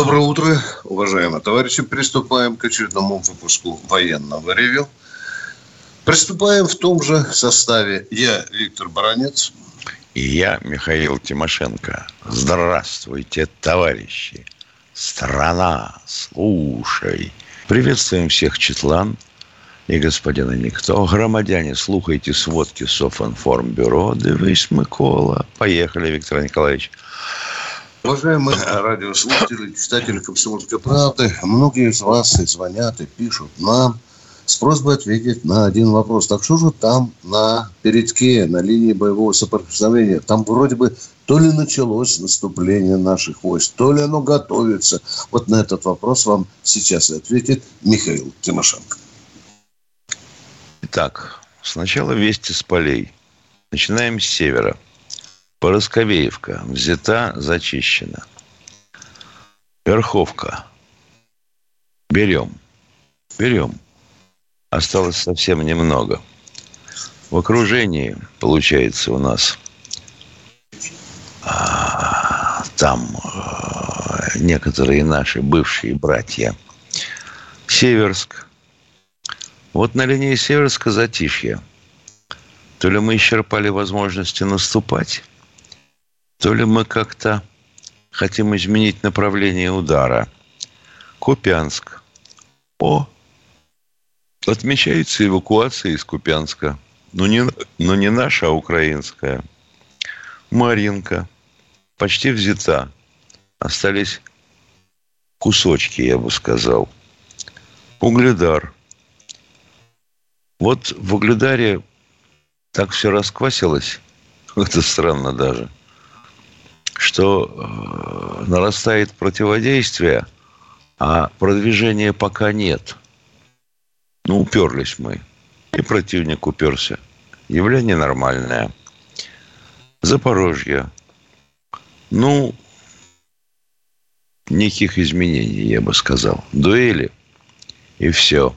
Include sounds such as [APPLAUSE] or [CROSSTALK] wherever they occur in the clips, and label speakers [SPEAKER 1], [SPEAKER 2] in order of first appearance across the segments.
[SPEAKER 1] Доброе утро, уважаемые товарищи. Приступаем к очередному выпуску военного ревю. Приступаем в том же составе. Я Виктор Баранец.
[SPEAKER 2] И я Михаил Тимошенко. Здравствуйте, товарищи. Страна, слушай. Приветствуем всех Четлан и господина Никто. Громадяне, слухайте сводки Софинформбюро. Дивись, Микола. Поехали, Виктор Николаевич.
[SPEAKER 1] Уважаемые радиослушатели, читатели «Комсомольской правды», многие из вас и звонят, и пишут нам с просьбой ответить на один вопрос. Так что же там на передке, на линии боевого соприкосновения? Там вроде бы то ли началось наступление наших войск, то ли оно готовится. Вот на этот вопрос вам сейчас и ответит Михаил Тимошенко.
[SPEAKER 2] Итак, сначала вести с полей. Начинаем с севера – Поросковеевка взята, зачищена. Верховка. Берем. Берем. Осталось совсем немного. В окружении, получается, у нас а, там а, некоторые наши бывшие братья. Северск. Вот на линии Северска затишье. То ли мы исчерпали возможности наступать, то ли мы как-то хотим изменить направление удара. Купянск. О, отмечается эвакуация из Купянска. Но не, но не наша, а украинская. Маринка. Почти взята. Остались кусочки, я бы сказал. Угледар. Вот в Угледаре так все расквасилось. [LAUGHS] Это странно даже – что э, нарастает противодействие, а продвижения пока нет. Ну, уперлись мы. И противник уперся. Явление нормальное. Запорожье. Ну, никаких изменений, я бы сказал. Дуэли и все.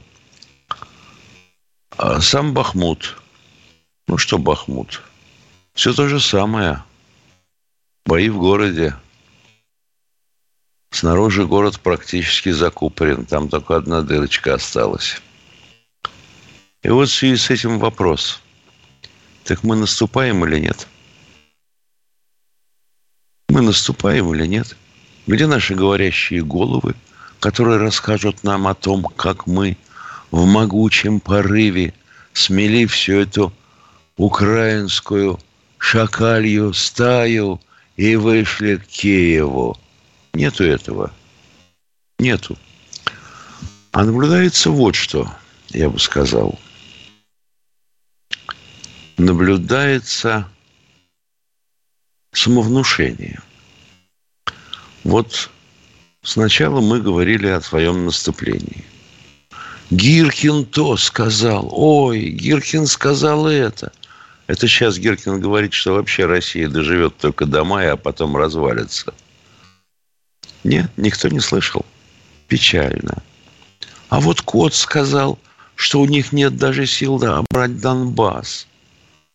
[SPEAKER 2] А сам Бахмут. Ну, что Бахмут? Все то же самое – Бои в городе. Снаружи город практически закупорен. Там только одна дырочка осталась. И вот в связи с этим вопрос. Так мы наступаем или нет? Мы наступаем или нет? Где наши говорящие головы, которые расскажут нам о том, как мы в могучем порыве смели всю эту украинскую шакалью стаю – и вышли к Киеву. Нету этого. Нету. А наблюдается вот что, я бы сказал. Наблюдается самовнушение. Вот сначала мы говорили о своем наступлении. Гиркин то сказал. Ой, Гиркин сказал это – это сейчас Геркин говорит, что вообще Россия доживет только до мая, а потом развалится. Нет, никто не слышал. Печально. А вот Кот сказал, что у них нет даже сил да, брать Донбасс.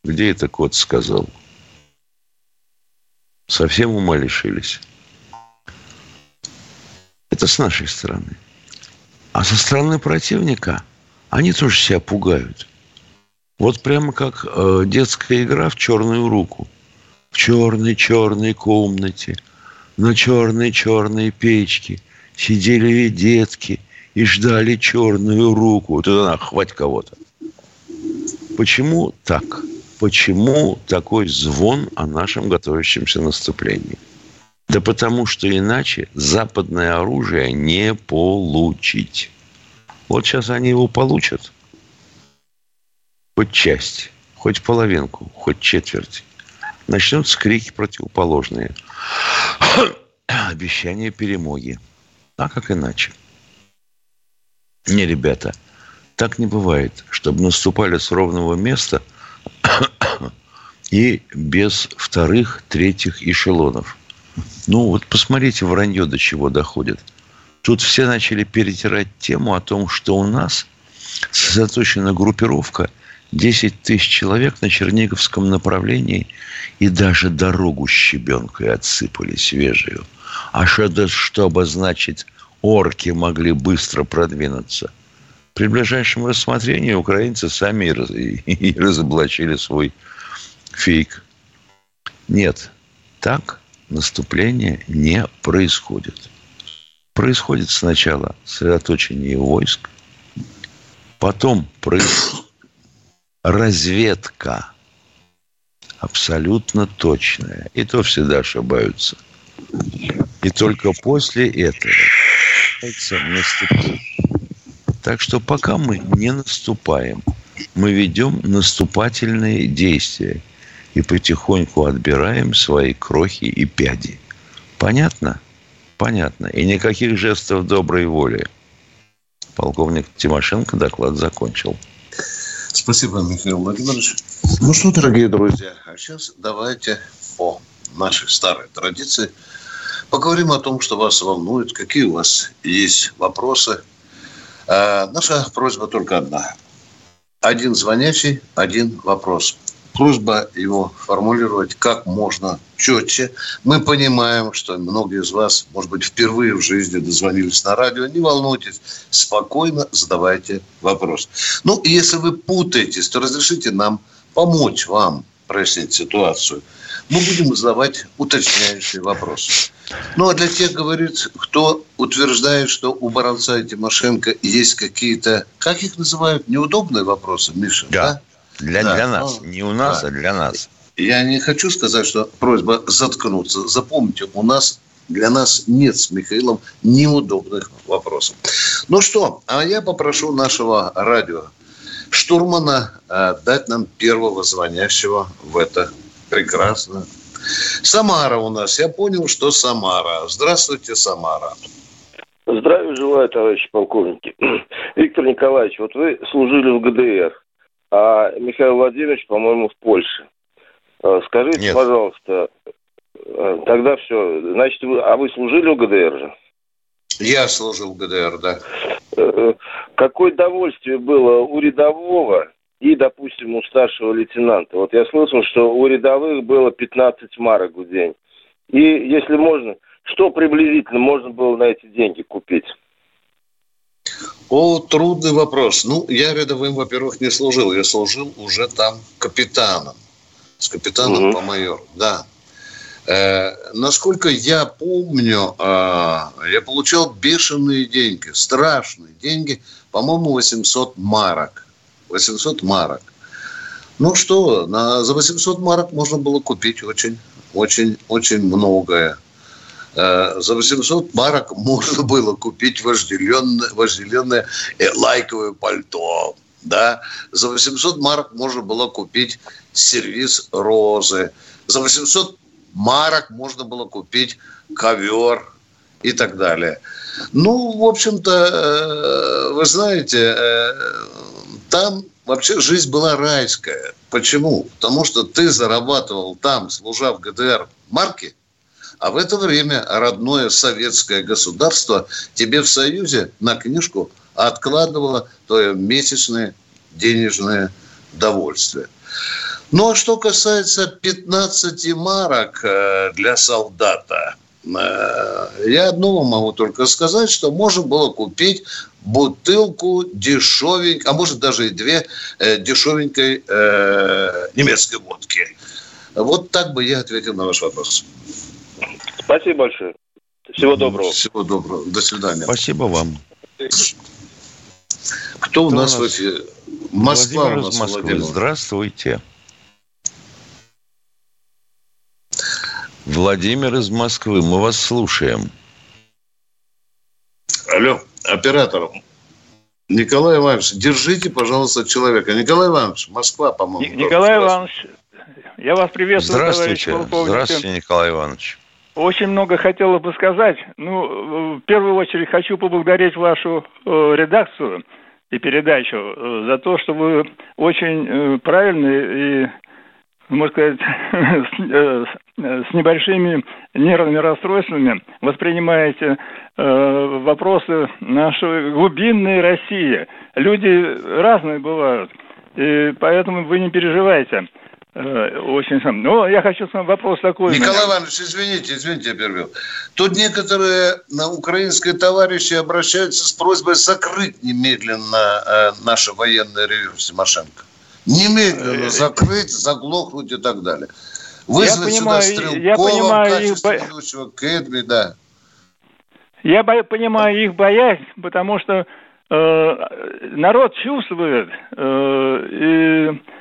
[SPEAKER 2] Где это Кот сказал? Совсем ума лишились. Это с нашей стороны. А со стороны противника они тоже себя пугают. Вот прямо как э, детская игра в черную руку. В черной-черной комнате, на черной-черной печке сидели детки и ждали черную руку. Вот надо хвать кого-то. Почему так? Почему такой звон о нашем готовящемся наступлении? Да потому что иначе западное оружие не получить. Вот сейчас они его получат – хоть часть, хоть половинку, хоть четверть, начнутся крики противоположные. [COUGHS] Обещание перемоги. А как иначе? Не, ребята, так не бывает, чтобы наступали с ровного места [COUGHS] и без вторых, третьих эшелонов. Ну, вот посмотрите, вранье до чего доходит. Тут все начали перетирать тему о том, что у нас сосредоточена группировка 10 тысяч человек на Черниговском направлении и даже дорогу щебенкой отсыпали свежую. А что, это, что обозначить орки могли быстро продвинуться? При ближайшем рассмотрении украинцы сами и разоблачили свой фейк. Нет, так наступление не происходит. Происходит сначала сосредоточение войск, потом происходит разведка абсолютно точная. И то всегда ошибаются. И только после этого. Так что пока мы не наступаем, мы ведем наступательные действия и потихоньку отбираем свои крохи и пяди. Понятно? Понятно. И никаких жестов доброй воли. Полковник Тимошенко доклад закончил.
[SPEAKER 1] Спасибо, Михаил Владимирович. Ну что, дорогие друзья, а сейчас давайте по нашей старой традиции поговорим о том, что вас волнует, какие у вас есть вопросы. А наша просьба только одна. Один звонящий, один вопрос просьба его формулировать как можно четче. Мы понимаем, что многие из вас, может быть, впервые в жизни дозвонились на радио. Не волнуйтесь, спокойно задавайте вопрос. Ну, и если вы путаетесь, то разрешите нам помочь вам прояснить ситуацию. Мы будем задавать уточняющие вопросы. Ну, а для тех, говорит, кто утверждает, что у Баранца и Тимошенко есть какие-то, как их называют, неудобные вопросы, Миша,
[SPEAKER 2] да? да? Для, да. для нас. Не у нас, да. а для нас.
[SPEAKER 1] Я не хочу сказать, что просьба заткнуться. Запомните, у нас для нас нет с Михаилом неудобных вопросов. Ну что, а я попрошу нашего радио штурмана э, дать нам первого звонящего в это прекрасно. Самара у нас. Я понял, что Самара. Здравствуйте, Самара.
[SPEAKER 3] Здравия желаю, товарищи полковники. [CLEARS THROAT] Виктор Николаевич, вот вы служили в ГДР а Михаил Владимирович, по-моему, в Польше. Э, скажите, Нет. пожалуйста, э, тогда все. Значит, вы, а вы служили в ГДР же?
[SPEAKER 1] Я служил в ГДР, да.
[SPEAKER 3] Э, какое удовольствие было у рядового и, допустим, у старшего лейтенанта. Вот я слышал, что у рядовых было 15 марок в день. И, если можно, что приблизительно можно было на эти деньги купить?
[SPEAKER 1] О, трудный вопрос. Ну, я рядовым, во-первых, не служил. Я служил уже там капитаном. С капитаном угу. по майору, да. Э, насколько я помню, э, я получал бешеные деньги, страшные деньги, по-моему, 800 марок. 800 марок. Ну что, на, за 800 марок можно было купить очень, очень, очень многое. Э, за 800 марок можно было купить вожделенное, вожделенное э, лайковое пальто. Да? За 800 марок можно было купить сервис розы. За 800 марок можно было купить ковер и так далее. Ну, в общем-то, э, вы знаете, там вообще жизнь была райская. Почему? Потому что ты зарабатывал там, служа в ГДР марки, а в это время родное советское государство тебе в Союзе на книжку откладывало твое месячное денежное довольствие. Ну, а что касается 15 марок э, для солдата, э, я одного могу только сказать, что можно было купить бутылку дешевенькой, а может даже и две э, дешевенькой немецкой водки. Вот так бы я ответил на ваш вопрос.
[SPEAKER 3] Спасибо большое. Всего доброго.
[SPEAKER 1] Всего доброго. До свидания.
[SPEAKER 2] Спасибо вам.
[SPEAKER 1] Кто, у нас, в эфире?
[SPEAKER 2] Москва Владимир у нас, Москвы. Владимир. Здравствуйте. Владимир из Москвы, мы вас слушаем.
[SPEAKER 1] Алло, оператор. Николай Иванович, держите, пожалуйста, человека. Николай Иванович, Москва, по-моему.
[SPEAKER 4] Николай Иванович, я вас приветствую,
[SPEAKER 2] Здравствуйте. Здравствуйте, Николай Иванович.
[SPEAKER 4] Очень много хотела бы сказать. Ну, в первую очередь хочу поблагодарить вашу э, редакцию и передачу э, за то, что вы очень э, правильный и можно сказать, [LAUGHS] с, небольшими нервными расстройствами воспринимаете э, вопросы нашей глубинной России. Люди разные бывают, и поэтому вы не переживайте. Э, очень сам. Но я хочу сам вопрос такой.
[SPEAKER 1] Николай Иванович, извините, извините, я перебил. Тут некоторые на украинские товарищи обращаются с просьбой закрыть немедленно э, наше военное ревю Тимошенко. Немедленно э, закрыть, заглохнуть и так далее. Вызвать я понимаю, сюда Стрелкова я понимаю, в качестве их ведущего Кэдми, да.
[SPEAKER 4] Я бо- понимаю их боязнь, потому что э, народ чувствует э, и э,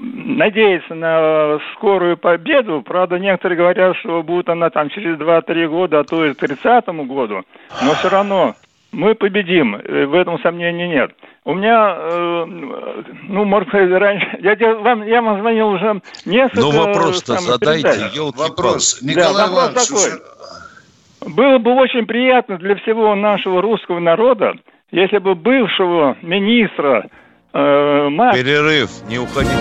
[SPEAKER 4] надеется на скорую победу. Правда, некоторые говорят, что будет она там через 2-3 года, а то и к 30 году. Но все равно мы победим, э, в этом сомнений нет. У меня, э, ну, может быть, раньше... [LAUGHS] Я, вам, я вам звонил уже несколько...
[SPEAKER 2] Ну, вопрос-то задайте,
[SPEAKER 1] елки Вопрос. Николай да, вопрос такой.
[SPEAKER 4] Было бы очень приятно для всего нашего русского народа, если бы бывшего министра
[SPEAKER 2] э. Перерыв, не уходите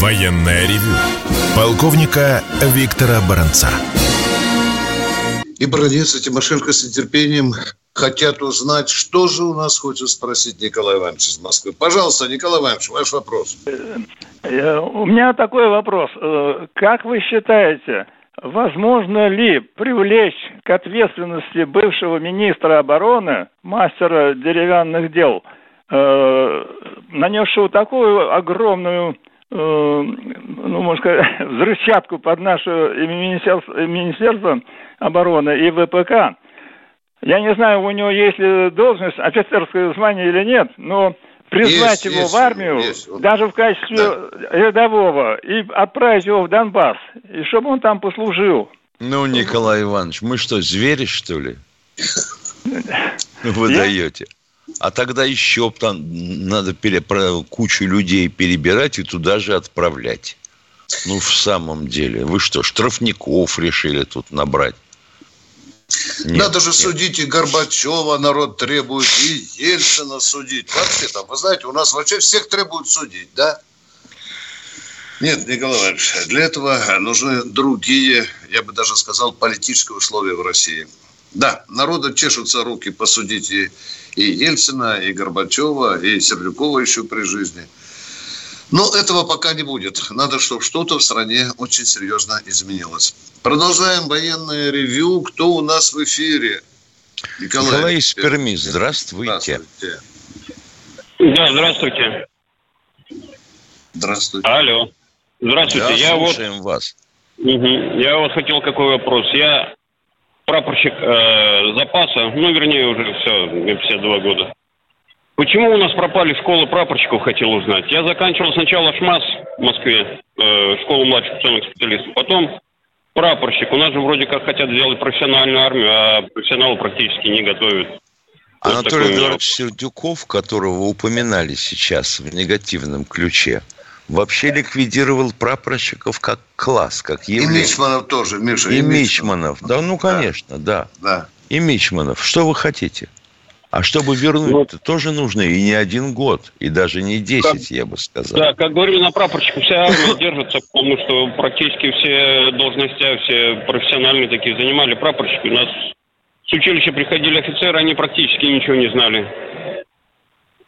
[SPEAKER 5] Военная ревю. Полковника Виктора Баранца
[SPEAKER 1] и Бронец и Тимошенко с нетерпением хотят узнать, что же у нас хочет спросить Николай Иванович из Москвы. Пожалуйста, Николай Иванович, ваш вопрос.
[SPEAKER 4] Э, у меня такой вопрос. Э, как вы считаете, возможно ли привлечь к ответственности бывшего министра обороны, мастера деревянных дел, э, нанесшего такую огромную ну, можно сказать, [LAUGHS] взрывчатку под наше министерство, министерство обороны и ВПК. Я не знаю, у него есть ли должность, офицерское звание или нет, но призвать есть, его есть, в армию, есть. даже в качестве да. рядового, и отправить его в Донбасс, и чтобы он там послужил.
[SPEAKER 2] Ну, Николай Иванович, мы что, звери, что ли? Вы даете. А тогда еще там надо пере... кучу людей перебирать и туда же отправлять. Ну, в самом деле. Вы что, штрафников решили тут набрать?
[SPEAKER 1] Нет, Надо же нет. судить и Горбачева народ требует, и Ельцина судить. Вообще там, вы знаете, у нас вообще всех требуют судить, да? Нет, Николай Иванович, для этого нужны другие, я бы даже сказал, политические условия в России. Да, народа чешутся руки посудить и, и Ельцина, и Горбачева, и Сердюкова еще при жизни – но этого пока не будет. Надо, чтобы что-то в стране очень серьезно изменилось. Продолжаем военное ревю. Кто у нас в эфире?
[SPEAKER 2] Николай, Николай из Перми. Здравствуйте.
[SPEAKER 6] Здравствуйте. Да, здравствуйте.
[SPEAKER 1] Здравствуйте.
[SPEAKER 6] Алло. Здравствуйте. Да,
[SPEAKER 2] я слушаем вот, вас.
[SPEAKER 6] Угу. Я вот хотел какой вопрос. Я прапорщик э, запаса, ну, вернее, уже все, мне 52 года. Почему у нас пропали школы прапорщиков, хотел узнать. Я заканчивал сначала ШМАС в Москве, э, школу младших официальных специалистов, потом прапорщик. У нас же вроде как хотят сделать профессиональную армию, а профессионалы практически не готовят.
[SPEAKER 2] Анатолий Эдуардович Сердюков, которого упоминали сейчас в негативном ключе, вообще ликвидировал прапорщиков как класс, как
[SPEAKER 1] явление. И Мичманов тоже, Миша.
[SPEAKER 2] И, и Мичманов. Да, ну, конечно, да. да. И Мичманов. Что вы хотите? А чтобы вернуть, вот. тоже нужно и не один год, и даже не 10, как, я бы сказал.
[SPEAKER 6] Да, как говорили на прапорщику, вся армия держится, потому что практически все должности, все профессиональные такие занимали прапорщики. У нас с училища приходили офицеры, они практически ничего не знали.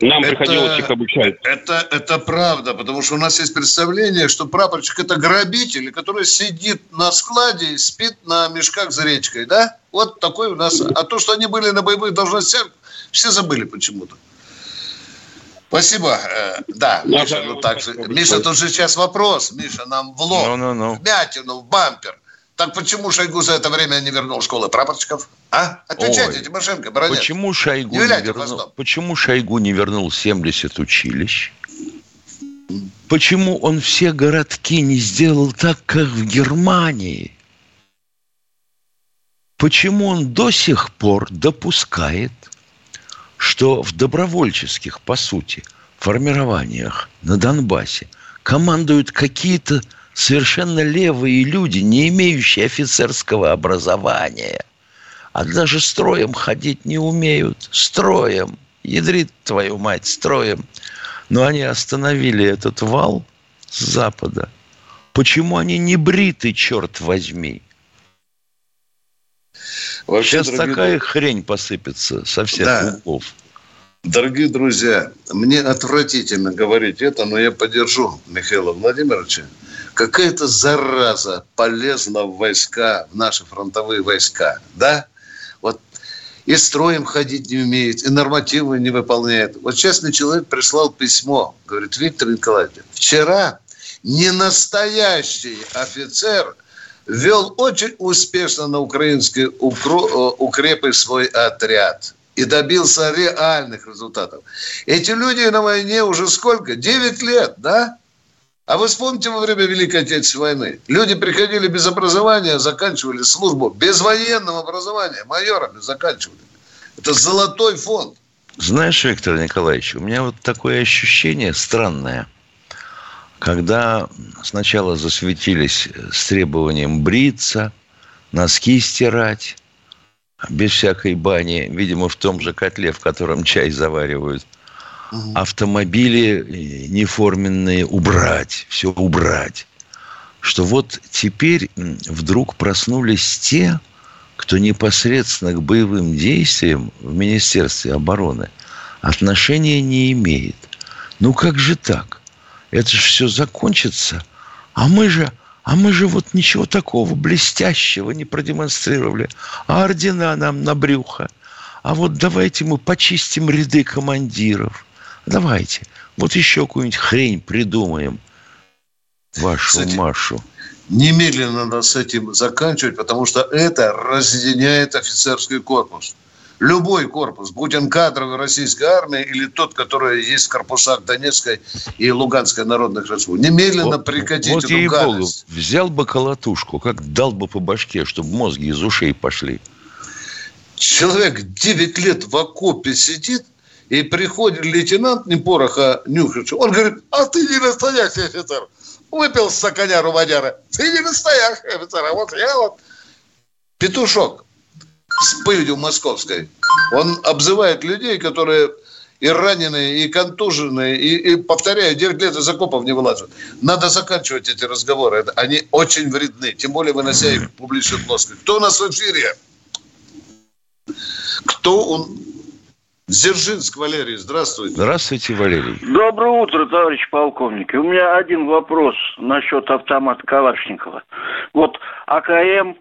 [SPEAKER 6] Нам это, приходилось их обучать.
[SPEAKER 1] Это, это правда, потому что у нас есть представление, что прапорщик – это грабитель, который сидит на складе и спит на мешках за речкой, да? Вот такой у нас. А то, что они были на боевых должностях, все забыли почему-то. Спасибо. Э, да, Миша, ну так же. Миша, тут же сейчас вопрос. Миша, нам в лоб, no, no, no. в мятину, в бампер. Так почему Шойгу за это время не вернул школы прапорщиков? А? Отвечайте, Ой, Тимошенко,
[SPEAKER 2] Баранец. Почему Шойгу, не, не вернул, почему Шойгу не вернул 70 училищ? Почему он все городки не сделал так, как в Германии? Почему он до сих пор допускает что в добровольческих, по сути, формированиях на Донбассе командуют какие-то совершенно левые люди, не имеющие офицерского образования, а даже строем ходить не умеют. Строем. Ядрит твою мать, строем. Но они остановили этот вал с запада. Почему они не бриты, черт возьми? Вообще, Сейчас такая хрень посыпется со всех да. углов.
[SPEAKER 1] Дорогие друзья, мне отвратительно говорить это, но я поддержу Михаила Владимировича. Какая-то зараза полезла в войска, в наши фронтовые войска, да? Вот и строем ходить не умеет, и нормативы не выполняет. Вот честный человек прислал письмо, говорит, Виктор Николаевич, вчера ненастоящий офицер вел очень успешно на украинские укрепы свой отряд – и добился реальных результатов. Эти люди на войне уже сколько? Девять лет, да? А вы вспомните во время Великой Отечественной войны. Люди приходили без образования, заканчивали службу. Без военного образования, майорами заканчивали. Это золотой фонд.
[SPEAKER 2] Знаешь, Виктор Николаевич, у меня вот такое ощущение странное. Когда сначала засветились с требованием бриться, носки стирать, без всякой бани, видимо, в том же котле, в котором чай заваривают. Угу. Автомобили э, неформенные убрать, все убрать. Что вот теперь вдруг проснулись те, кто непосредственно к боевым действиям в Министерстве обороны отношения не имеет. Ну как же так? Это же все закончится. А мы же а мы же вот ничего такого блестящего не продемонстрировали. А ордена нам на брюхо. А вот давайте мы почистим ряды командиров. Давайте. Вот еще какую-нибудь хрень придумаем. Вашу Кстати, Машу.
[SPEAKER 1] Немедленно надо с этим заканчивать, потому что это разъединяет офицерский корпус любой корпус, будь он кадровый российской армии или тот, который есть в корпусах Донецкой и Луганской народных республик. Немедленно вот, прекратить вот эту гадость.
[SPEAKER 2] Богу, взял бы колотушку, как дал бы по башке, чтобы мозги из ушей пошли.
[SPEAKER 1] Человек 9 лет в окопе сидит, и приходит лейтенант Непороха Нюхович, он говорит, а ты не настоящий офицер. Выпил стаканяру водяра. Ты не настоящий офицер, а вот я вот. Петушок, с пылью московской. Он обзывает людей, которые и раненые, и контуженные, и, и повторяю, 9 лет из окопов не вылазят. Надо заканчивать эти разговоры. Это, они очень вредны, тем более вынося их в публичную плоскость. Кто у нас в эфире? Кто он? Дзержинск Валерий, здравствуйте.
[SPEAKER 2] Здравствуйте, Валерий.
[SPEAKER 7] Доброе утро, товарищ полковник. У меня один вопрос насчет автомата Калашникова. Вот АКМ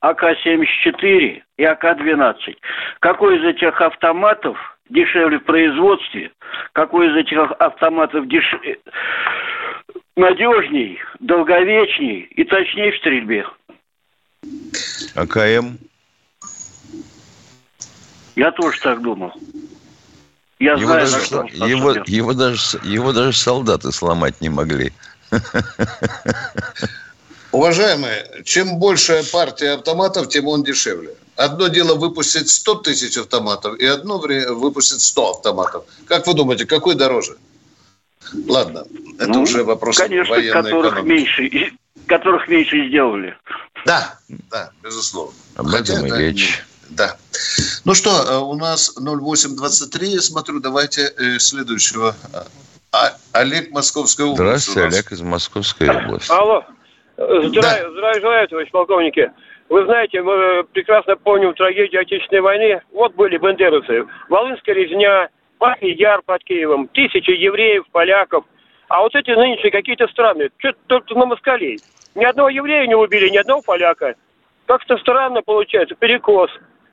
[SPEAKER 7] АК-74 и АК-12. Какой из этих автоматов дешевле в производстве? Какой из этих автоматов деш... надежней, долговечней и точнее в стрельбе?
[SPEAKER 2] АКМ?
[SPEAKER 7] Я тоже так думал. Я
[SPEAKER 2] его знаю, даже, что его, его, даже, его даже солдаты сломать не могли. [LAUGHS]
[SPEAKER 1] Уважаемые, чем большая партия автоматов, тем он дешевле. Одно дело выпустить 100 тысяч автоматов, и одно время выпустить 100 автоматов. Как вы думаете, какой дороже? Ладно, это ну, уже вопрос
[SPEAKER 7] конечно, военной которых экономики. меньше, которых меньше сделали.
[SPEAKER 1] Да, да, безусловно.
[SPEAKER 2] Об Хотя этом и речь.
[SPEAKER 1] Да. Ну что, э, у нас 0823, смотрю, давайте э, следующего. А, Олег, Московская область.
[SPEAKER 2] Здравствуйте, Олег из Московской области.
[SPEAKER 8] Алло. Здравия, да. здравия желаю, товарищ полковники. Вы знаете, мы прекрасно помним трагедию Отечественной войны. Вот были бандеровцы. Волынская резня, Пахий Яр под Киевом, тысячи евреев, поляков. А вот эти нынешние какие-то страны, что только на москалей. Ни одного еврея не убили, ни одного поляка. Как-то странно получается, перекос.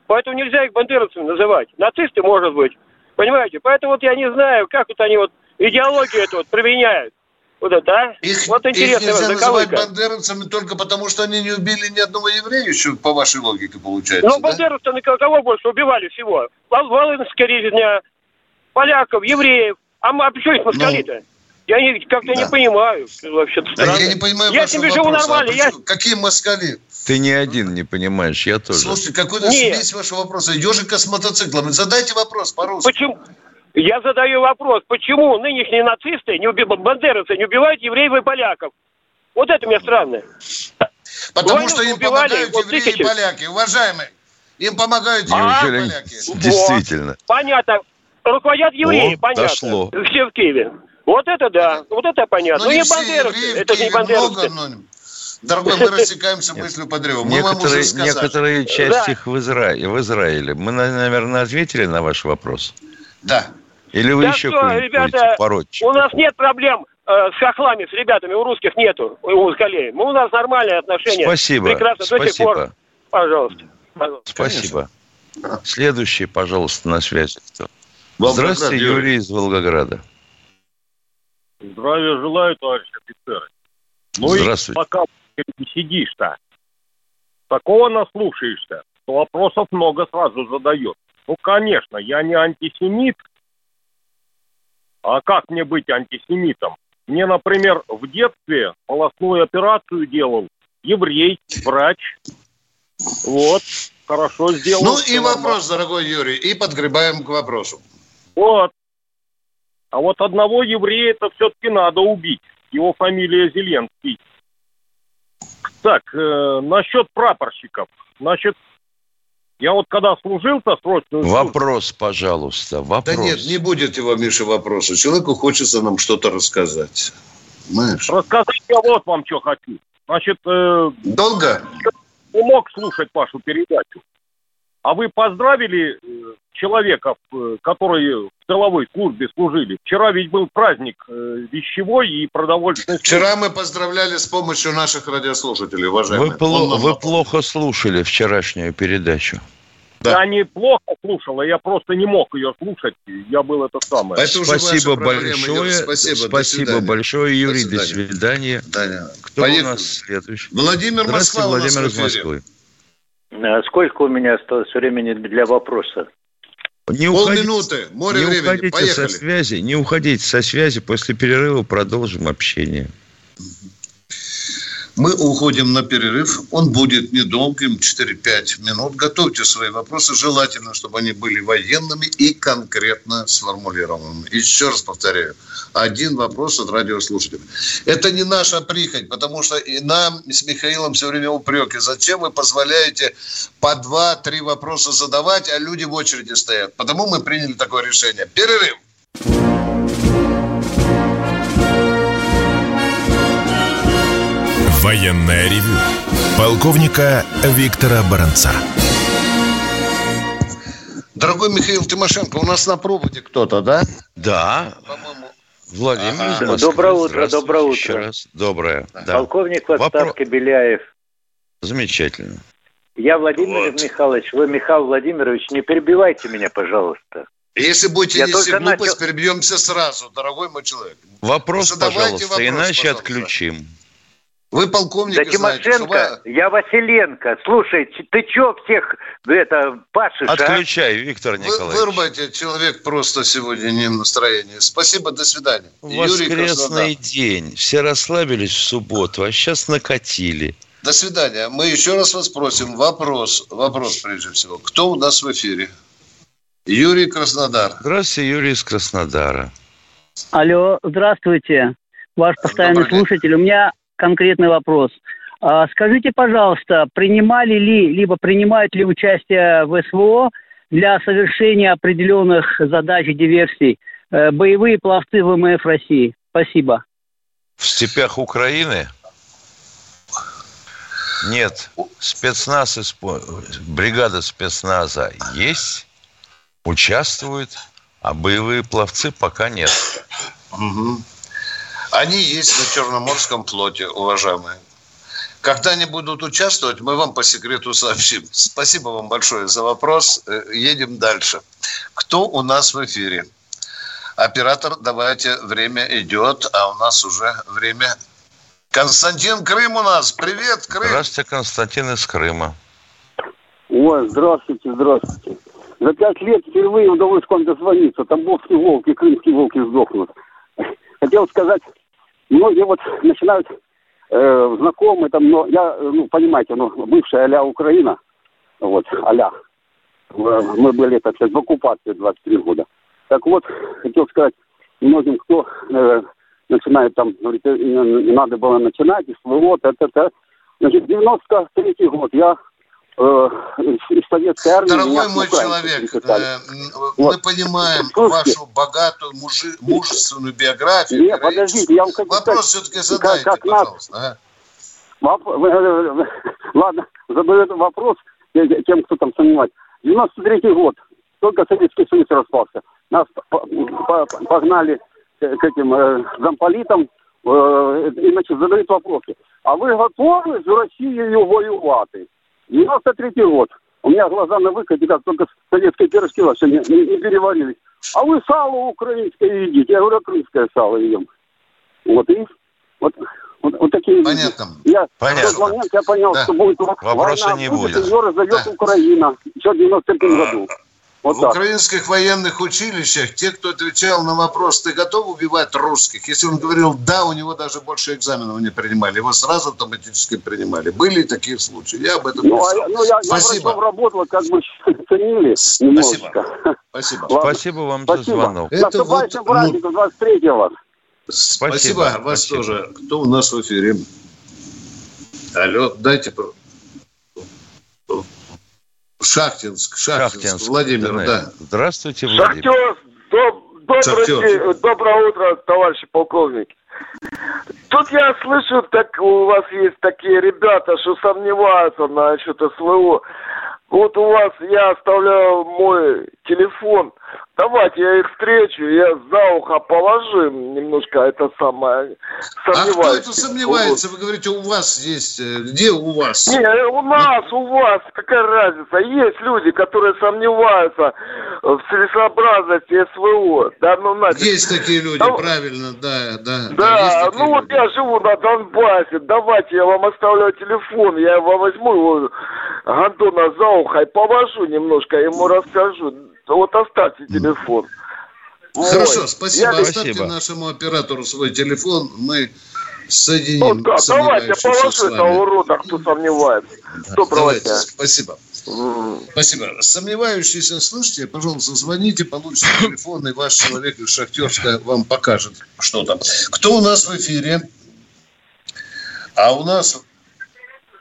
[SPEAKER 8] Поэтому нельзя их бандеровцами называть. Нацисты, может быть. Понимаете? Поэтому вот я не знаю, как вот они вот идеологию эту вот применяют. Вот это, а?
[SPEAKER 1] Их, вот интересно, их нельзя называть бандеровцами только потому, что они не убили ни одного еврея, еще по вашей логике получается.
[SPEAKER 8] Ну, да? бандеровцы на кого больше убивали всего? Волынская резня, поляков, евреев. А, мы, а почему их москали-то? Ну, я не, как-то да. не понимаю. Вообще-то
[SPEAKER 1] да, я не понимаю
[SPEAKER 8] Я себе живу нормально. А
[SPEAKER 1] я... Какие москали?
[SPEAKER 2] Ты не один не понимаешь, я тоже.
[SPEAKER 1] Слушайте, какой-то смесь вашего вопроса. Ежика с мотоциклом. Задайте вопрос по-русски.
[SPEAKER 8] Почему? Я задаю вопрос, почему нынешние нацисты, не уби... бандеровцы, не убивают евреев и поляков? Вот это мне странно.
[SPEAKER 1] Потому Войну что им убивали, помогают вот евреи тысячи. и поляки. Уважаемые, им помогают
[SPEAKER 2] а, евреи и поляки. Действительно. Вот,
[SPEAKER 8] понятно. Руководят евреи, О, понятно.
[SPEAKER 2] Дошло.
[SPEAKER 8] Все в Киеве. Вот это да, вот это понятно. Но ну, не, не бандеровцы, это не бандеровцы. Много, но...
[SPEAKER 1] Дорогой, мы рассекаемся мыслью по древу. Мы
[SPEAKER 2] некоторые, некоторые части да. в, Изра... в Израиле. Мы, наверное, ответили на ваш вопрос?
[SPEAKER 1] Да.
[SPEAKER 2] Или вы
[SPEAKER 8] да
[SPEAKER 2] еще
[SPEAKER 8] что, ребята, поротчик? у нас нет проблем э, с хохлами, с ребятами, у русских нету, у коллег. Мы, у нас нормальные отношения.
[SPEAKER 2] Спасибо.
[SPEAKER 8] Прекрасно,
[SPEAKER 2] Спасибо.
[SPEAKER 8] до сих пор. Пожалуйста. пожалуйста.
[SPEAKER 2] Спасибо. Конечно. Следующий, пожалуйста, на связи. Здравствуйте, Юрий из Волгограда.
[SPEAKER 9] Здравия желаю, товарищ офицеры. Ну Здравствуйте. и пока сидишь-то, такого наслушаешься, то вопросов много сразу задает. Ну, конечно, я не антисемит. А как мне быть антисемитом? Мне, например, в детстве полостную операцию делал еврей, врач. Вот, хорошо сделал.
[SPEAKER 1] Ну и вопрос, дорогой Юрий, и подгребаем к вопросу.
[SPEAKER 9] Вот. А вот одного еврея это все-таки надо убить. Его фамилия Зеленский. Так, э, насчет прапорщиков. Значит, я вот когда служил-то срочную
[SPEAKER 2] Вопрос, пожалуйста, вопрос.
[SPEAKER 1] Да нет, не будет его, Миша, вопроса. Человеку хочется нам что-то рассказать.
[SPEAKER 9] Понимаешь? Рассказать я вот вам что хочу. Значит... Э,
[SPEAKER 1] Долго?
[SPEAKER 9] Не мог слушать вашу передачу. А вы поздравили э, человека, э, которые в тыловой службе служили? Вчера ведь был праздник э, вещевой и продовольственный.
[SPEAKER 1] Вчера мы поздравляли с помощью наших радиослушателей, уважаемые.
[SPEAKER 2] Вы, пло- вы плохо слушали вчерашнюю передачу.
[SPEAKER 9] Да. Я неплохо слушал, а я просто не мог ее слушать. Я был это самое. Это
[SPEAKER 2] спасибо большое. Спасибо, спасибо большое, Юрий. До свидания. До свидания. Кто Поехали. у нас следующий?
[SPEAKER 1] Владимир Москва.
[SPEAKER 2] Владимир из Москвы.
[SPEAKER 10] А сколько у меня осталось времени для вопроса?
[SPEAKER 2] Не Полминуты, море не времени, уходите поехали. Со связи, не уходите со связи, после перерыва продолжим общение.
[SPEAKER 1] Мы уходим на перерыв. Он будет недолгим, 4-5 минут. Готовьте свои вопросы. Желательно, чтобы они были военными и конкретно сформулированными. Еще раз повторяю. Один вопрос от радиослушателя. Это не наша прихоть, потому что и нам с Михаилом все время упреки. Зачем вы позволяете по два-три вопроса задавать, а люди в очереди стоят? Потому мы приняли такое решение. Перерыв.
[SPEAKER 5] Военная ревю. Полковника Виктора Баранца.
[SPEAKER 1] Дорогой Михаил Тимошенко, у нас на проводе кто-то, да?
[SPEAKER 2] Да. По-моему. Владимир
[SPEAKER 10] ага. Доброе утро, доброе утро. Еще
[SPEAKER 2] раз. Доброе.
[SPEAKER 10] Да. Полковник в отставке Вопро... Беляев.
[SPEAKER 2] Замечательно.
[SPEAKER 10] Я Владимир вот. Михайлович, вы, Михаил Владимирович, не перебивайте меня, пожалуйста.
[SPEAKER 1] Если будете Я нести глупость, начал... перебьемся сразу, дорогой мой человек.
[SPEAKER 2] Вопрос, пожалуйста, вопрос, иначе пожалуйста. отключим.
[SPEAKER 1] Вы полковник,
[SPEAKER 10] да Тимошенко, вы... я Василенко. Слушай, ты чё всех это пашешь,
[SPEAKER 2] а? Отключай, а? Виктор Николаевич.
[SPEAKER 1] Вы, вырубайте, человек просто сегодня не в настроении. Спасибо, до свидания.
[SPEAKER 2] Воскресный день. Все расслабились в субботу, а сейчас накатили.
[SPEAKER 1] До свидания. Мы еще раз вас просим. Вопрос, вопрос прежде всего. Кто у нас в эфире? Юрий Краснодар.
[SPEAKER 2] Здравствуйте, Юрий из Краснодара.
[SPEAKER 11] Алло, здравствуйте. Ваш постоянный слушатель. У меня конкретный вопрос. А, скажите, пожалуйста, принимали ли, либо принимают ли участие в СВО для совершения определенных задач и диверсий э, боевые пловцы ВМФ России? Спасибо.
[SPEAKER 2] В степях Украины? Нет. Спецназ, бригада спецназа есть, участвует, а боевые пловцы пока нет.
[SPEAKER 1] Угу. Они есть на Черноморском флоте, уважаемые. Когда они будут участвовать, мы вам по секрету сообщим. Спасибо вам большое за вопрос. Э, едем дальше. Кто у нас в эфире? Оператор, давайте, время идет, а у нас уже время. Константин Крым у нас. Привет, Крым.
[SPEAKER 2] Здравствуйте, Константин из Крыма.
[SPEAKER 12] Ой, здравствуйте, здравствуйте. За пять лет впервые удалось к вам дозвониться. Тамбовские волки, крымские волки сдохнут. Хотел сказать, многие вот начинают э, знакомые там, но я, ну, понимаете, ну, бывшая а Украина, вот, а мы были, так сказать, в оккупации 23 года. Так вот, хотел сказать многим, кто э, начинают там, говорит, не надо было начинать, и вот это, это. Значит, 93 год, я э, из советской армии...
[SPEAKER 1] Дорогой мой человек, э, вот. мы понимаем Слушайте, вашу богатую, мужи, мужественную биографию.
[SPEAKER 12] Нет, подождите, я вам
[SPEAKER 1] хочу Вопрос все-таки задайте, как, как пожалуйста. Нас...
[SPEAKER 12] А? [LAUGHS] Ладно, задаю этот вопрос тем, кто там сомневается. 93 год, только Советский Союз распался. Нас погнали к этим э, замполитам, э, и, значит, задают вопросы. А вы готовы з Росією воювати? 93 год. У меня глаза на выходе, как только советские пирожки вообще не, не, не переварились. А вы сало украинское едите. Я говорю, крымское сало едем. Вот и вот, вот, вот такие
[SPEAKER 1] Понятно.
[SPEAKER 12] Я
[SPEAKER 1] Понятно.
[SPEAKER 12] в тот момент я понял, да. что будет
[SPEAKER 2] Вопроса
[SPEAKER 12] война,
[SPEAKER 2] не будет.
[SPEAKER 12] Ее разовьет да. Украина. Еще в 93 году.
[SPEAKER 1] Вот в так. украинских военных училищах те, кто отвечал на вопрос, ты готов убивать русских? Если он говорил да, у него даже больше экзаменов не принимали. Его сразу автоматически принимали. Были такие случаи. Я об этом
[SPEAKER 12] ну, писал. А, ну, я, Спасибо. Я работал, как бы [LAUGHS] ценили
[SPEAKER 1] Спасибо. Спасибо.
[SPEAKER 2] Ладно. Спасибо вам Спасибо. за звонок.
[SPEAKER 12] Это Наступающим вот, праздником, 23 вас.
[SPEAKER 1] Спасибо. Спасибо. Вас Спасибо. тоже. Кто у нас в эфире? Алло, дайте Шахтинск, Шахтинск, Шахтинск Владимир, да. да.
[SPEAKER 2] Здравствуйте, Владимир.
[SPEAKER 13] Шахтер, доб, добрый день, доброе утро, товарищи полковники. Тут я слышу, так у вас есть такие ребята, что сомневаются насчет СВО. Вот у вас я оставляю мой телефон. Давайте я их встречу, я за ухо положим немножко это самое.
[SPEAKER 1] А кто это сомневается? Вы говорите, у вас есть. Э, где у вас?
[SPEAKER 13] Не, у нас, у вас. Какая разница? Есть люди, которые сомневаются в целесообразности СВО. Да, ну,
[SPEAKER 1] нафиг. Есть такие люди, а, правильно, да, да.
[SPEAKER 13] Да, да ну люди. вот я живу на Донбассе. Давайте я вам оставляю телефон, я его возьму его Антона за ухо и повожу немножко, ему расскажу вот оставьте телефон.
[SPEAKER 1] Хорошо, Ой, спасибо. Я... Оставьте спасибо. нашему оператору свой телефон. Мы соединим.
[SPEAKER 13] Ну, да, давайте, положи этого урода, кто сомневается. Доброго
[SPEAKER 1] дня. Спасибо. Mm. Спасибо. Сомневающиеся, слышите, пожалуйста, звоните, получите [COUGHS] телефон, и ваш человек из Шахтерска вам покажет что-то. Кто у нас в эфире? А у нас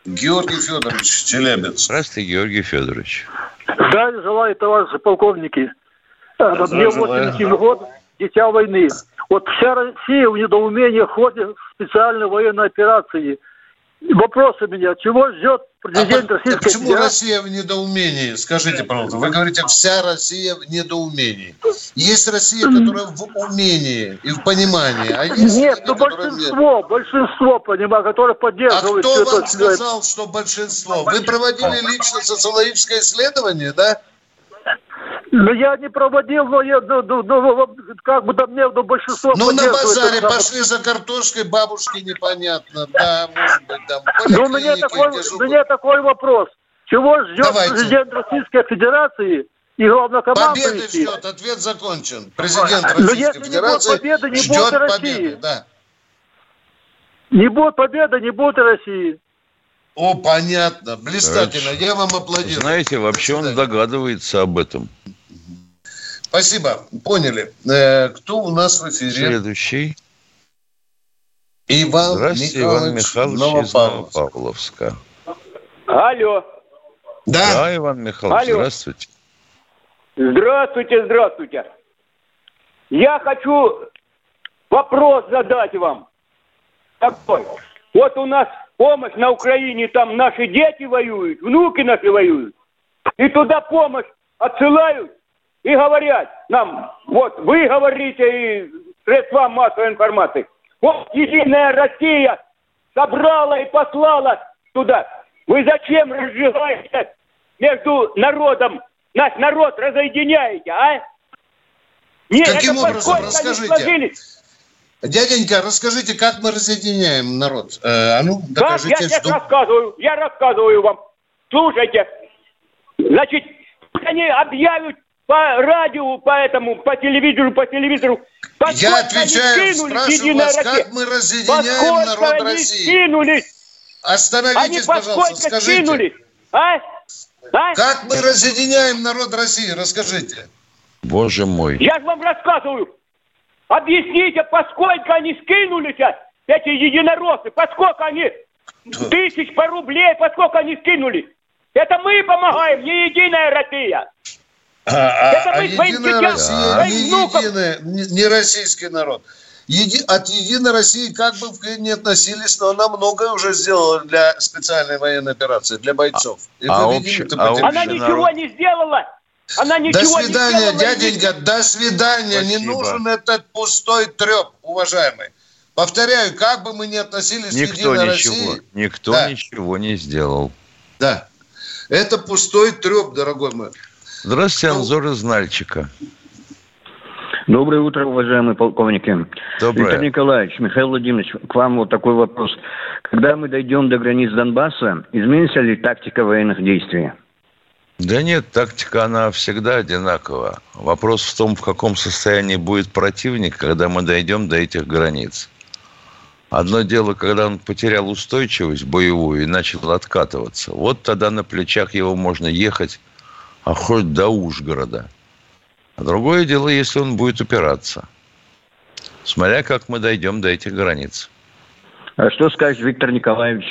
[SPEAKER 1] Георгий Федорович Челябинск.
[SPEAKER 2] Здравствуйте, Георгий Федорович.
[SPEAKER 14] Да, желаю, товарищи полковники. Да, Мне 87 год, дитя войны. Вот вся Россия в недоумении ходит в специальной военной операции. Вопрос у меня, чего ждет президент
[SPEAKER 1] а
[SPEAKER 14] Российской
[SPEAKER 1] почему Федерации? Россия в недоумении? Скажите, пожалуйста. Вы говорите, вся Россия в недоумении. Есть Россия, которая в умении и в понимании. А есть
[SPEAKER 14] нет, ну большинство, нет. большинство, понимаю, которое поддерживает...
[SPEAKER 1] А кто вам сказал, что большинство? Вы проводили лично социологическое исследование, да?
[SPEAKER 14] Ну, я не проводил, но я, ну, ну, ну как бы да мне, ну, большинство...
[SPEAKER 1] Ну, на базаре пошли за картошкой, бабушки непонятно, да, может быть, там,
[SPEAKER 14] Ну, мне такой, мне такой вопрос. Чего ждет Давайте. президент Российской Федерации и главнокомандующий?
[SPEAKER 1] Победы ждет, ответ закончен. Президент Российской Федерации не победы, не ждет будет победы, да.
[SPEAKER 14] Не будет победы, не будет России.
[SPEAKER 1] О, понятно, блистательно. Я вам аплодирую.
[SPEAKER 2] Знаете, вообще он догадывается об этом.
[SPEAKER 1] Спасибо, поняли. Э, кто у нас в эфире?
[SPEAKER 2] Следующий.
[SPEAKER 1] Иван
[SPEAKER 2] Здравствуйте, Михайлович, Иван Михайлович Новопавловск. из Новопавловска.
[SPEAKER 13] Алло.
[SPEAKER 2] Да? Да, Иван Михайлович, Алло. здравствуйте.
[SPEAKER 13] Здравствуйте, здравствуйте. Я хочу вопрос задать вам. Такой. Вот у нас помощь на Украине, там наши дети воюют, внуки наши воюют. И туда помощь отсылают и говорят нам, вот вы говорите и средства массовой информации, вот Единая Россия собрала и послала туда. Вы зачем разжигаете между народом, наш народ разъединяете, а?
[SPEAKER 1] Нет, Каким образом, расскажите. Дяденька, расскажите, как мы разъединяем народ? Э, а ну,
[SPEAKER 13] докажите, как? Я сейчас что... рассказываю, я рассказываю вам. Слушайте, значит, они объявят по радио, по этому, по телевизору, по телевизору.
[SPEAKER 1] Поскольку Я отвечаю, спрашиваю вас, как мы разъединяем народ они России?
[SPEAKER 13] Скинулись.
[SPEAKER 1] Остановитесь, они пожалуйста, скажите. Скинулись. А?
[SPEAKER 13] А?
[SPEAKER 1] Как мы разъединяем народ России? Расскажите.
[SPEAKER 2] Боже мой.
[SPEAKER 13] Я же вам рассказываю. Объясните, поскольку они скинулись, эти единороссы, поскольку они тысяч по рублей, поскольку они скинулись. Это мы помогаем, не единая Россия.
[SPEAKER 1] А, а, Это а единая Россия не единая, не, российский народ. Еди, от Единой России как бы не относились, но она многое уже сделала для специальной военной операции, для бойцов.
[SPEAKER 13] И а общ... а она ничего не сделала. Она ничего
[SPEAKER 1] до свидания,
[SPEAKER 13] не
[SPEAKER 1] сделала. дяденька, до свидания. Спасибо. Не нужен этот пустой треп, уважаемый. Повторяю, как бы мы ни относились
[SPEAKER 2] Никто к Единой ничего, России... Никто да. ничего не сделал.
[SPEAKER 1] Да. Это пустой треп, дорогой мой.
[SPEAKER 2] Здравствуйте, Анзор из Нальчика.
[SPEAKER 15] Доброе утро, уважаемые полковники. Доброе. Виктор Николаевич, Михаил Владимирович, к вам вот такой вопрос. Когда мы дойдем до границ Донбасса, изменится ли тактика военных действий?
[SPEAKER 2] Да нет, тактика, она всегда одинакова. Вопрос в том, в каком состоянии будет противник, когда мы дойдем до этих границ. Одно дело, когда он потерял устойчивость боевую и начал откатываться. Вот тогда на плечах его можно ехать, а хоть до Ужгорода – а другое дело, если он будет упираться. Смотря как мы дойдем до этих границ.
[SPEAKER 15] А что скажет Виктор Николаевич?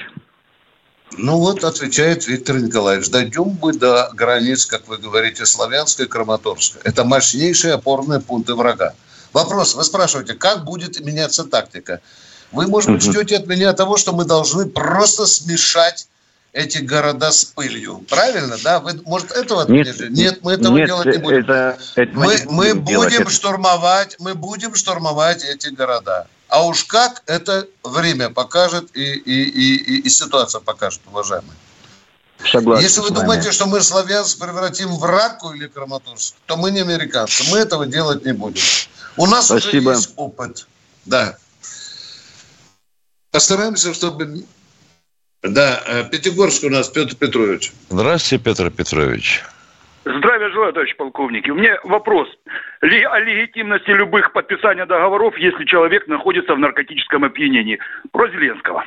[SPEAKER 1] Ну вот, отвечает Виктор Николаевич, дойдем мы до границ, как вы говорите, Славянска и Краматорска. Это мощнейшие опорные пункты врага. Вопрос, вы спрашиваете, как будет меняться тактика? Вы, может быть, ждете от меня того, что мы должны просто смешать эти города с пылью. Правильно, да? Вы, может, этого нет, нет, мы этого нет, делать не будем. Это, это мы мы будем это. штурмовать, мы будем штурмовать эти города. А уж как, это время покажет и, и, и, и ситуация покажет, уважаемые. Согласен Если вы думаете, что мы Славянск превратим в Раку или Краматорск, то мы не американцы. Мы этого делать не будем. У нас Спасибо. уже есть опыт. Да. Постараемся, чтобы да, э, Пятигорск у нас Петр Петрович.
[SPEAKER 2] Здравствуйте, Петр Петрович.
[SPEAKER 16] Здравия желаю, товарищ полковник. У меня вопрос Ли, о легитимности любых подписаний договоров, если человек находится в наркотическом опьянении. Про Зеленского.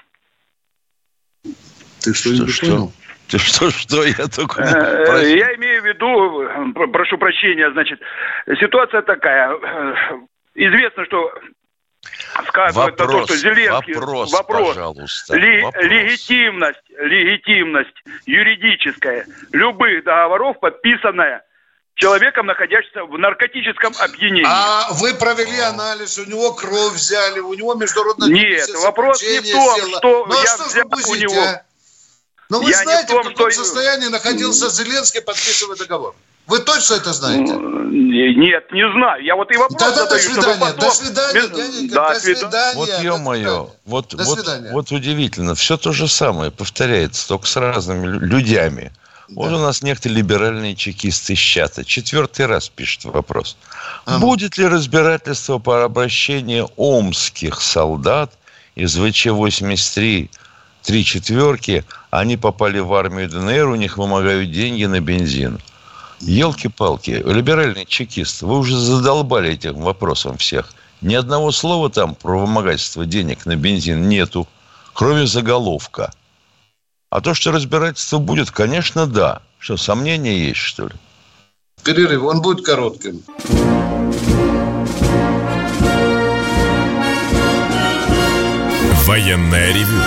[SPEAKER 2] Ты что, что, что? Ты что, что, я только...
[SPEAKER 16] Э, я имею в виду, прошу прощения, значит, ситуация такая. Известно, что
[SPEAKER 2] сказывает вопрос, на то, что Зеленский... Вопрос, вопрос пожалуйста.
[SPEAKER 16] Ли, вопрос. Легитимность, легитимность юридическая любых договоров, подписанная человеком, находящимся в наркотическом опьянении.
[SPEAKER 1] А вы провели анализ, у него кровь взяли, у него международная
[SPEAKER 16] Нет, вопрос не в том, села. что ну, а я что взял у него. А?
[SPEAKER 1] Но вы я знаете, том, в каком что... состоянии находился Зеленский, подписывая договор? Вы точно это знаете?
[SPEAKER 16] Нет, не знаю. Я вот и вопрос
[SPEAKER 1] Тогда задаю, до свидания. Потом... До свидания,
[SPEAKER 16] дяденька, да, до свидания.
[SPEAKER 2] Вот ё-моё. Вот, до вот, свидания. вот удивительно. Все то же самое повторяется, только с разными людьми. Да. Вот у нас некоторые либеральные чекисты из чата. Четвертый раз пишет вопрос. А. Будет ли разбирательство по обращению омских солдат из ВЧ-83 три четверки, они попали в армию ДНР, у них вымогают деньги на бензин. Елки-палки, либеральный чекист, вы уже задолбали этим вопросом всех. Ни одного слова там про вымогательство денег на бензин нету, кроме заголовка. А то, что разбирательство будет, конечно, да. Что, сомнения есть, что ли?
[SPEAKER 1] Перерыв, он будет коротким.
[SPEAKER 5] Военная ревю.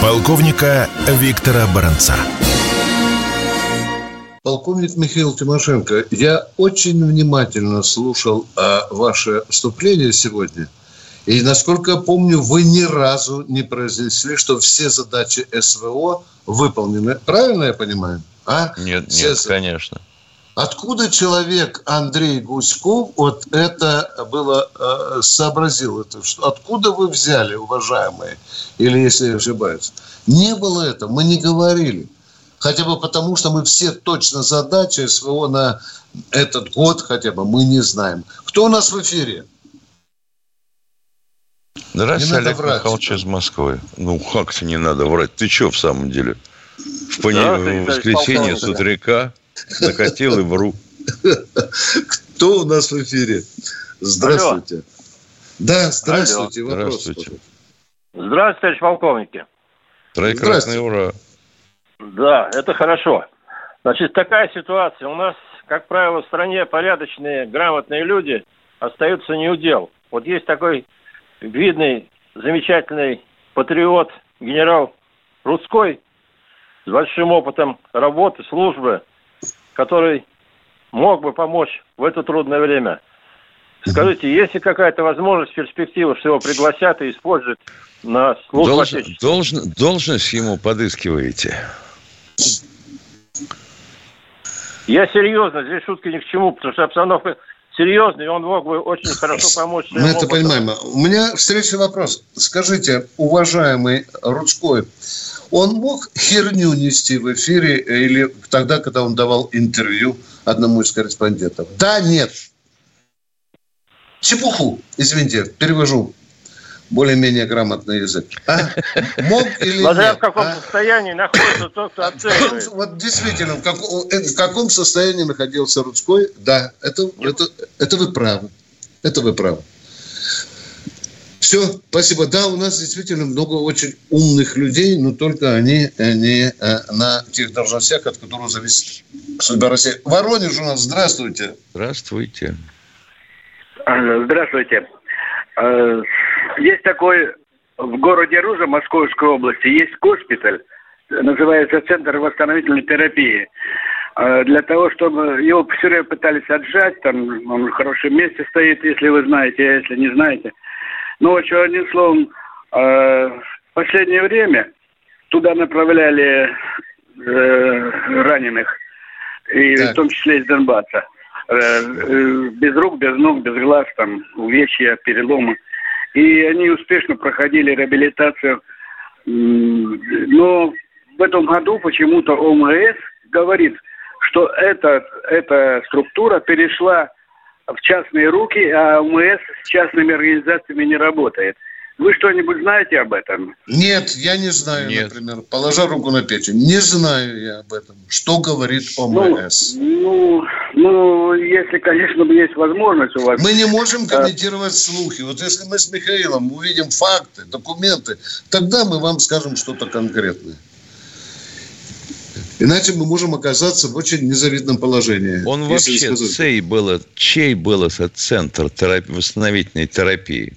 [SPEAKER 5] Полковника Виктора Баранца
[SPEAKER 1] полковник Михаил Тимошенко, я очень внимательно слушал а, ваше вступление сегодня. И, насколько я помню, вы ни разу не произнесли, что все задачи СВО выполнены. Правильно я понимаю?
[SPEAKER 2] А? Нет, все нет, конечно.
[SPEAKER 1] Откуда человек Андрей Гуськов вот это было э, сообразил это? Что, откуда вы взяли, уважаемые, или если я ошибаюсь? Не было этого, мы не говорили. Хотя бы потому, что мы все точно задачи СВО на этот год хотя бы мы не знаем. Кто у нас в эфире?
[SPEAKER 2] Здравствуйте, Олег врать, Михайлович из Москвы. Ну, как-то не надо врать. Ты что в самом деле? В, пони... в воскресенье с утрека накатил и вру. [LAUGHS]
[SPEAKER 1] Кто у нас в эфире? Здравствуйте. Алло. Да, здравствуйте.
[SPEAKER 2] Алло. Здравствуйте.
[SPEAKER 17] Здравствуйте, товарищ полковники.
[SPEAKER 2] Прекрасный ура.
[SPEAKER 17] Да, это хорошо. Значит, такая ситуация. У нас, как правило, в стране порядочные, грамотные люди остаются неудел.
[SPEAKER 9] Вот есть такой видный, замечательный патриот, генерал Рудской, с большим опытом работы, службы, который мог бы помочь в это трудное время. Скажите, есть ли какая-то возможность, перспектива, что его пригласят и используют на службу
[SPEAKER 2] Долж, должн, Должность ему подыскиваете?
[SPEAKER 9] Я серьезно, здесь шутки ни к чему, потому что обстановка серьезная, и он мог бы очень хорошо помочь.
[SPEAKER 1] Мы это понимаем. У меня встречный вопрос. Скажите, уважаемый Рудской, он мог херню нести в эфире или тогда, когда он давал интервью одному из корреспондентов? Да, нет. Чепуху, извините, перевожу более-менее грамотный язык. А?
[SPEAKER 9] Мог или [LAUGHS] Смотря нет? в каком а? состоянии находится тот, кто оценивает. [COUGHS]
[SPEAKER 1] Вот действительно, в, как, в каком состоянии находился Рудской, да, это, это, это вы правы. Это вы правы. Все, спасибо. Да, у нас действительно много очень умных людей, но только они не э, на тех должностях, от которых зависит судьба России. Воронеж у нас, здравствуйте.
[SPEAKER 2] Здравствуйте.
[SPEAKER 18] Здравствуйте. Э, есть такой в городе Руза Московской области, есть госпиталь, называется Центр восстановительной терапии. Э, для того, чтобы его все время пытались отжать, там он в хорошем месте стоит, если вы знаете, а если не знаете. Ну, в общем, одним словом, э, в последнее время туда направляли раненых, и так. в том числе из Донбасса. Без рук, без ног, без глаз, там, увечья, переломы и они успешно проходили реабилитацию. Но в этом году почему-то ОМС говорит, что эта, эта структура перешла в частные руки, а ОМС с частными организациями не работает. Вы что-нибудь знаете об этом?
[SPEAKER 1] Нет, я не знаю, Нет. например. Положа руку на печень. Не знаю я об этом. Что говорит ОМС?
[SPEAKER 18] Ну, ну, ну если, конечно, есть возможность у вас...
[SPEAKER 1] Мы не можем комментировать слухи. Вот если мы с Михаилом увидим факты, документы, тогда мы вам скажем что-то конкретное. Иначе мы можем оказаться в очень незавидном положении.
[SPEAKER 2] Он вообще, чей было, чей был этот центр терапии, восстановительной терапии?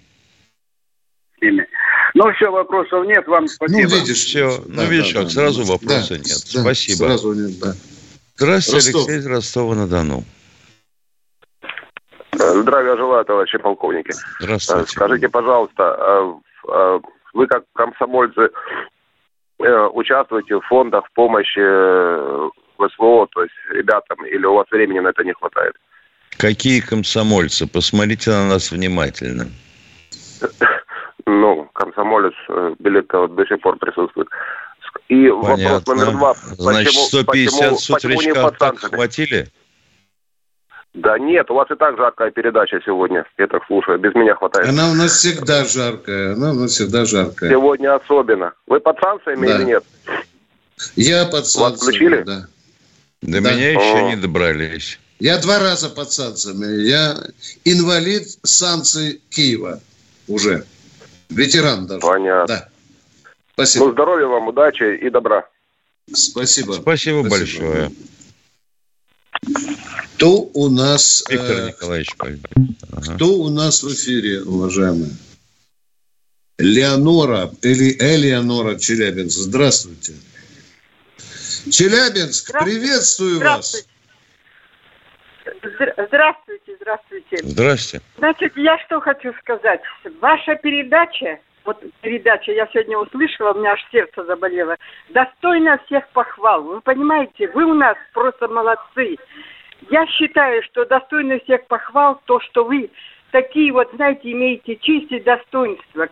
[SPEAKER 18] Ними. Ну, все, вопросов нет, вам спасибо.
[SPEAKER 2] Ну, видишь, все. Ну, да, видишь, да, как да, сразу да, вопроса да, нет. Да, спасибо. Сразу нет, да. Здравствуйте, Ростов. Алексей из Ростова-на-Дону.
[SPEAKER 13] Здравия желаю, товарищи полковники.
[SPEAKER 2] Здравствуйте.
[SPEAKER 13] Скажите, пожалуйста, а, а, вы как комсомольцы э, участвуете в фондах помощи э, ВСВО, то есть ребятам, или у вас времени на это не хватает?
[SPEAKER 2] Какие комсомольцы? Посмотрите на нас внимательно. [LAUGHS]
[SPEAKER 13] комсомолец э, билет до сих пор присутствует. И Понятно. вопрос номер два.
[SPEAKER 2] Значит, 150 сутричков так хватили?
[SPEAKER 13] Да нет, у вас и так жаркая передача сегодня. Я так слушаю, без меня хватает.
[SPEAKER 1] Она у нас всегда жаркая, она у нас всегда жаркая.
[SPEAKER 13] Сегодня особенно. Вы под санкциями да. или нет?
[SPEAKER 1] Я под санкциями, Вас включили? да.
[SPEAKER 2] До да. меня еще О. не добрались.
[SPEAKER 1] Я два раза под санкциями. Я инвалид санкций Киева уже. Ветеран даже.
[SPEAKER 13] Понятно. Да. Спасибо. Ну, здоровья вам, удачи и добра.
[SPEAKER 1] Спасибо.
[SPEAKER 2] Спасибо, Спасибо. большое.
[SPEAKER 1] Кто у нас...
[SPEAKER 2] Виктор э, Николаевич.
[SPEAKER 1] Ага. Кто у нас в эфире, уважаемые? Леонора или Элеонора Челябинск. Здравствуйте. Челябинск, Здравствуйте. приветствую Здравствуйте.
[SPEAKER 19] Здравствуйте, здравствуйте.
[SPEAKER 2] Здрасте.
[SPEAKER 19] Значит, я что хочу сказать. Ваша передача, вот передача, я сегодня услышала, у меня аж сердце заболело, достойна всех похвал. Вы понимаете, вы у нас просто молодцы. Я считаю, что достойно всех похвал то, что вы такие вот, знаете, имеете честь и достоинство.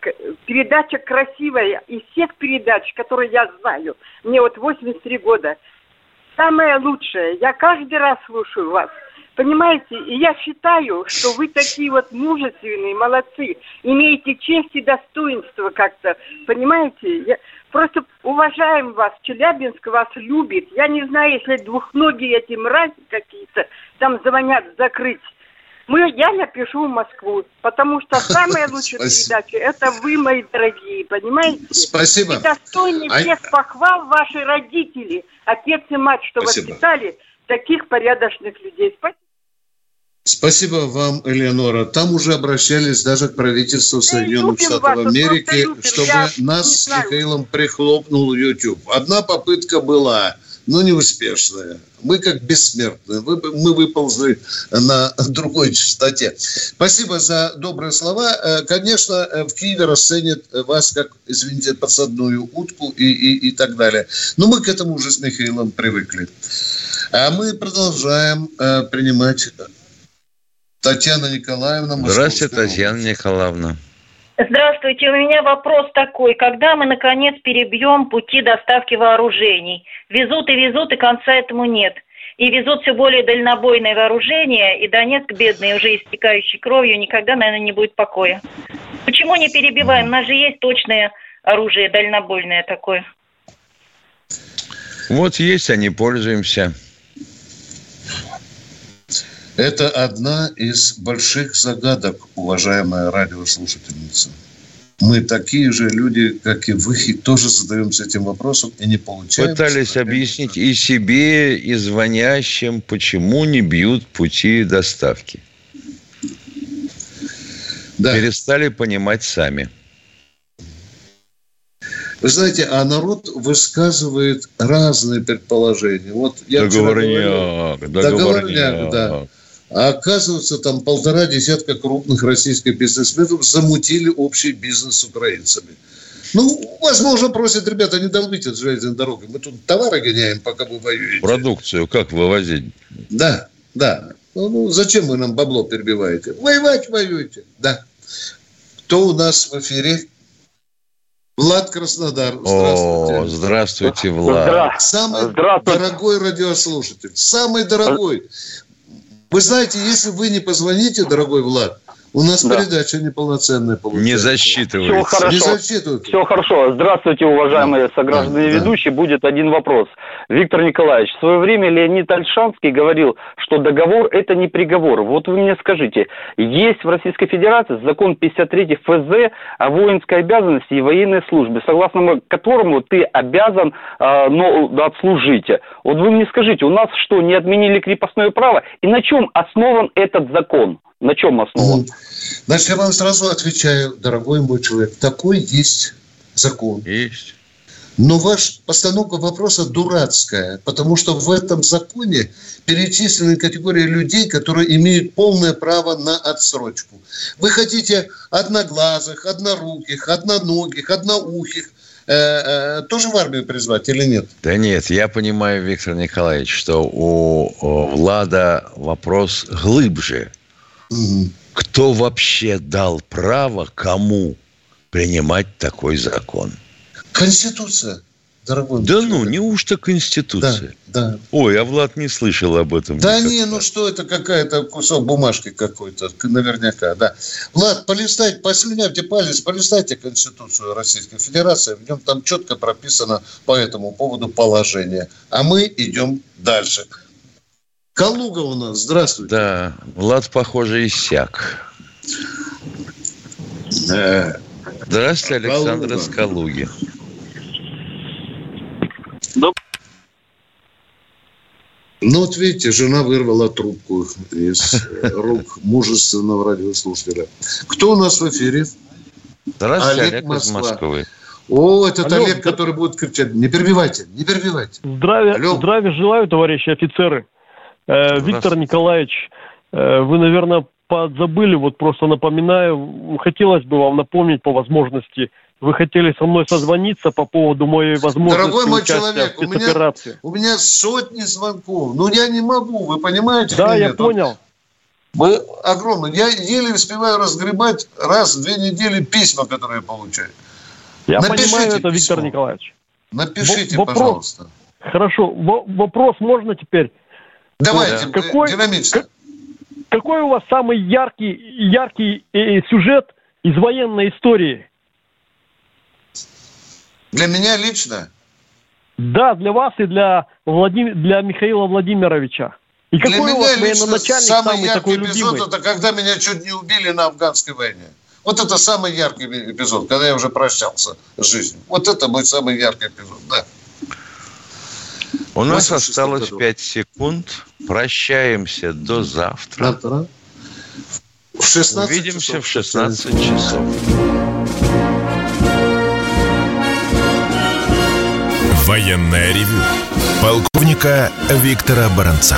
[SPEAKER 19] Передача красивая из всех передач, которые я знаю. Мне вот 83 года. Самое лучшее. Я каждый раз слушаю вас. Понимаете, и я считаю, что вы такие вот мужественные, молодцы, имеете честь и достоинство как-то, понимаете? Я просто уважаем вас, Челябинск вас любит. Я не знаю, если двухногие эти мрази какие-то там звонят закрыть. Мы, я напишу в Москву, потому что [LAUGHS] самая лучшая передача – это вы, мои дорогие, понимаете?
[SPEAKER 1] Спасибо.
[SPEAKER 19] И достойны а... всех похвал ваши родители, отец и мать, что Спасибо. воспитали таких порядочных людей. Спасибо.
[SPEAKER 1] Спасибо вам, Элеонора. Там уже обращались даже к правительству Соединенных Штатов вас, Америки, чтобы нас с Михаилом прихлопнул YouTube. Одна попытка была, но неуспешная. Мы как бессмертные. Мы выползли на другой частоте. Спасибо за добрые слова. Э, конечно, э, в Киеве расценят вас как, извините, подсадную утку и, и, и так далее. Но мы к этому уже с Михаилом привыкли. А мы продолжаем э, принимать Татьяна Николаевна.
[SPEAKER 2] Здравствуйте, Татьяна Николаевна.
[SPEAKER 20] Здравствуйте, у меня вопрос такой. Когда мы, наконец, перебьем пути доставки вооружений? Везут и везут, и конца этому нет. И везут все более дальнобойное вооружение, и Донецк, бедный, уже истекающий кровью, никогда, наверное, не будет покоя. Почему не перебиваем? У нас же есть точное оружие дальнобойное такое.
[SPEAKER 2] Вот есть, а не пользуемся.
[SPEAKER 1] Это одна из больших загадок, уважаемая радиослушательница. Мы такие же люди, как и вы, и тоже задаемся этим вопросом и не получаем.
[SPEAKER 2] Пытались объяснить и себе, и звонящим, почему не бьют пути доставки. Да. Перестали понимать сами.
[SPEAKER 1] Вы знаете, а народ высказывает разные предположения. Вот
[SPEAKER 2] я договорняк,
[SPEAKER 1] говорил, договорняк, договорняк, да. А оказывается, там полтора десятка крупных российских бизнесменов замутили общий бизнес с украинцами. Ну, возможно, просят, ребята, не долбите железной дорогой. Мы тут товары гоняем, пока вы воюете.
[SPEAKER 2] Продукцию как вывозить?
[SPEAKER 1] Да, да. Ну, ну зачем вы нам бабло перебиваете? Воевать воюете. Да. Кто у нас в эфире? Влад Краснодар.
[SPEAKER 2] Здравствуйте. О, здравствуйте, Влад.
[SPEAKER 1] Самый здравствуйте. дорогой радиослушатель. Самый дорогой. Вы знаете, если вы не позвоните, дорогой Влад, у нас да. передача неполноценная
[SPEAKER 2] получается. Не засчитывается.
[SPEAKER 21] Все хорошо. Не засчитывается. Все хорошо. Здравствуйте, уважаемые да. сограждане да. ведущие. Будет один вопрос. Виктор Николаевич, в свое время Леонид Альшанский говорил, что договор – это не приговор. Вот вы мне скажите, есть в Российской Федерации закон 53 ФЗ о воинской обязанности и военной службе, согласно которому ты обязан э, но, отслужить. Вот вы мне скажите, у нас что, не отменили крепостное право? И на чем основан этот закон? На чем основан?
[SPEAKER 1] Значит, я вам сразу отвечаю, дорогой мой человек. Такой есть закон.
[SPEAKER 2] Есть.
[SPEAKER 1] Но ваша постановка вопроса дурацкая, потому что в этом законе перечислены категории людей, которые имеют полное право на отсрочку. Вы хотите одноглазых, одноруких, одноногих, одноухих, э, э, тоже в армию призвать или нет?
[SPEAKER 2] Да нет, я понимаю, Виктор Николаевич, что у, у Влада вопрос глубже. Кто вообще дал право кому принимать такой закон?
[SPEAKER 1] Конституция,
[SPEAKER 2] дорогой. Да ну, неужто Конституция?
[SPEAKER 1] Да, да.
[SPEAKER 2] Ой, а Влад не слышал об этом.
[SPEAKER 1] Да никогда. не, ну что это какая-то кусок бумажки какой-то, наверняка, да. Влад, полистайте, послюнявьте палец, полистайте Конституцию Российской Федерации, в нем там четко прописано по этому поводу положение. А мы идем дальше. Калуга у нас, здравствуйте.
[SPEAKER 2] Да, Влад, похоже, иссяк.
[SPEAKER 1] Да.
[SPEAKER 2] Здравствуйте, Александр Калуга. из Калуги.
[SPEAKER 1] Ну, вот видите, жена вырвала трубку из рук мужественного радиослушателя. Кто у нас в эфире?
[SPEAKER 2] Здравствуйте, Олег, Олег Москва. из Москвы.
[SPEAKER 1] О, этот Алло, Олег, который будет кричать. Не перебивайте, не перебивайте.
[SPEAKER 22] Здравия, здравия желаю, товарищи офицеры. Э, Виктор Николаевич, э, вы, наверное, подзабыли, вот просто напоминаю, хотелось бы вам напомнить по возможности, вы хотели со мной созвониться по поводу моей возможности
[SPEAKER 1] Дорогой мой человек, у меня, у меня сотни звонков, но я не могу, вы понимаете?
[SPEAKER 22] Да, я понял.
[SPEAKER 1] Мы огромно. Я еле успеваю разгребать раз в две недели письма, которые я получаю.
[SPEAKER 22] Я Напишите понимаю это, письмо. Виктор Николаевич.
[SPEAKER 1] Напишите, вопрос, пожалуйста.
[SPEAKER 22] Хорошо. Вопрос можно теперь?
[SPEAKER 1] Давайте, да. какой, динамично.
[SPEAKER 22] Какой у вас самый яркий, яркий э, сюжет из военной истории?
[SPEAKER 1] Для меня лично?
[SPEAKER 22] Да, для вас и для, Владим... для Михаила Владимировича. И
[SPEAKER 1] для какой у вас военачальник самый, самый яркий такой эпизод, любимый? это когда меня чуть не убили на афганской войне. Вот это самый яркий эпизод, когда я уже прощался с жизнью. Вот это мой самый яркий эпизод, да.
[SPEAKER 2] У нас осталось 5 секунд. Прощаемся до завтра.
[SPEAKER 1] Завтра. В 16
[SPEAKER 2] Увидимся
[SPEAKER 1] часов.
[SPEAKER 2] в 16 часов.
[SPEAKER 23] Военное ревю полковника Виктора Баранца.